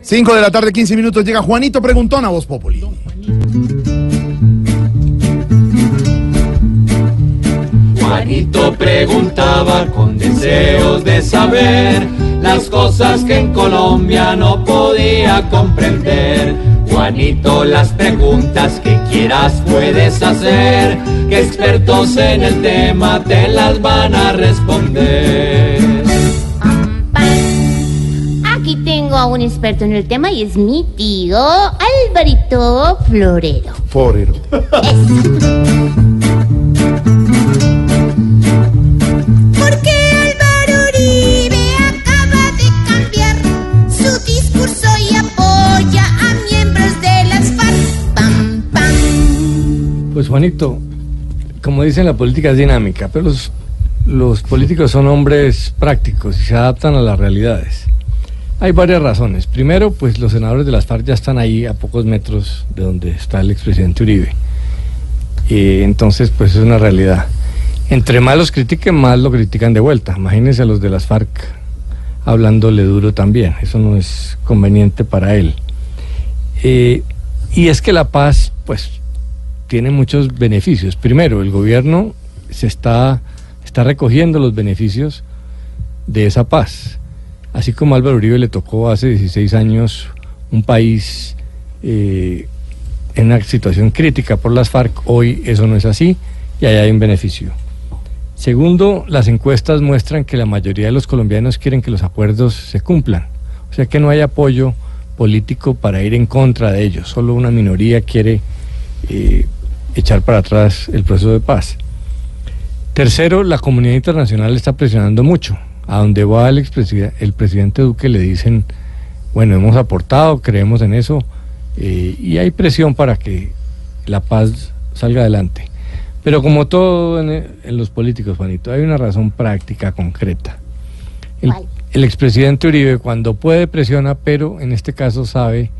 5 de la tarde, 15 minutos, llega Juanito Preguntón a Voz Populi. Juanito preguntaba con deseos de saber las cosas que en Colombia no podía comprender. Juanito, las preguntas que quieras puedes hacer, que expertos en el tema te las van a responder. Aquí tengo a un experto en el tema y es mi tío Alvarito Florero. Forero. Porque Álvaro Uribe acaba de cambiar su discurso y apoya a miembros de las FARC. Pam, pam. Pues Juanito, como dicen, la política es dinámica, pero los, los políticos son hombres prácticos y se adaptan a las realidades. Hay varias razones. Primero, pues los senadores de las FARC ya están ahí a pocos metros de donde está el expresidente Uribe. Y entonces, pues es una realidad. Entre más los critiquen, más lo critican de vuelta. Imagínense a los de las FARC hablándole duro también. Eso no es conveniente para él. Eh, y es que la paz, pues, tiene muchos beneficios. Primero, el gobierno se está, está recogiendo los beneficios de esa paz. Así como a Álvaro Uribe le tocó hace 16 años un país eh, en una situación crítica por las FARC, hoy eso no es así y ahí hay un beneficio. Segundo, las encuestas muestran que la mayoría de los colombianos quieren que los acuerdos se cumplan. O sea que no hay apoyo político para ir en contra de ellos. Solo una minoría quiere eh, echar para atrás el proceso de paz. Tercero, la comunidad internacional está presionando mucho. A donde va el, el presidente Duque le dicen, bueno, hemos aportado, creemos en eso, eh, y hay presión para que la paz salga adelante. Pero como todo en, en los políticos, Juanito, hay una razón práctica, concreta. El, el expresidente Uribe cuando puede presiona, pero en este caso sabe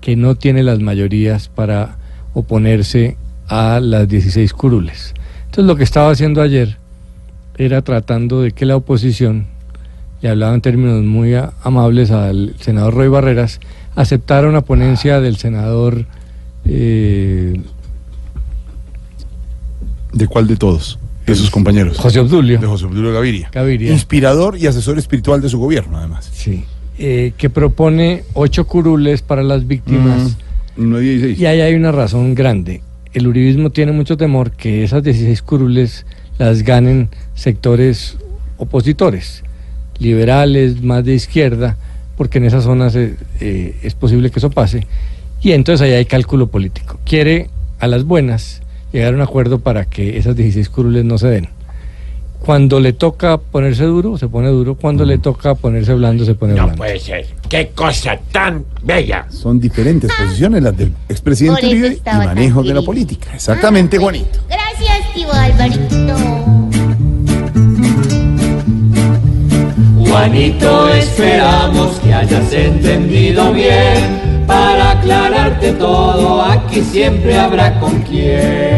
que no tiene las mayorías para oponerse a las 16 curules. Entonces lo que estaba haciendo ayer era tratando de que la oposición, y hablaba en términos muy amables al senador Roy Barreras, aceptara una ponencia del senador eh, ¿De cuál de todos? De sus compañeros. José Obdulio De José Obdulio Gaviria. Gaviria. Inspirador y asesor espiritual de su gobierno, además. Sí, eh, que propone ocho curules para las víctimas. No 16. Y ahí hay una razón grande. El uribismo tiene mucho temor que esas 16 curules las ganen sectores opositores, liberales, más de izquierda, porque en esas zonas eh, eh, es posible que eso pase. Y entonces ahí hay cálculo político. Quiere a las buenas llegar a un acuerdo para que esas 16 curules no se den. Cuando le toca ponerse duro, se pone duro. Cuando le toca ponerse blando, se pone No blando. puede ser. ¡Qué cosa tan bella! Son diferentes posiciones las del expresidente Uribe y manejo de la política. Exactamente, Ah. Juanito. Tío Alvarito. Juanito, esperamos que hayas entendido bien. Para aclararte todo, aquí siempre habrá con quién.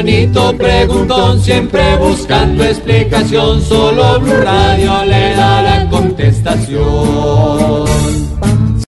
Juanito preguntón, siempre buscando explicación. Solo Blue Radio le da la contestación.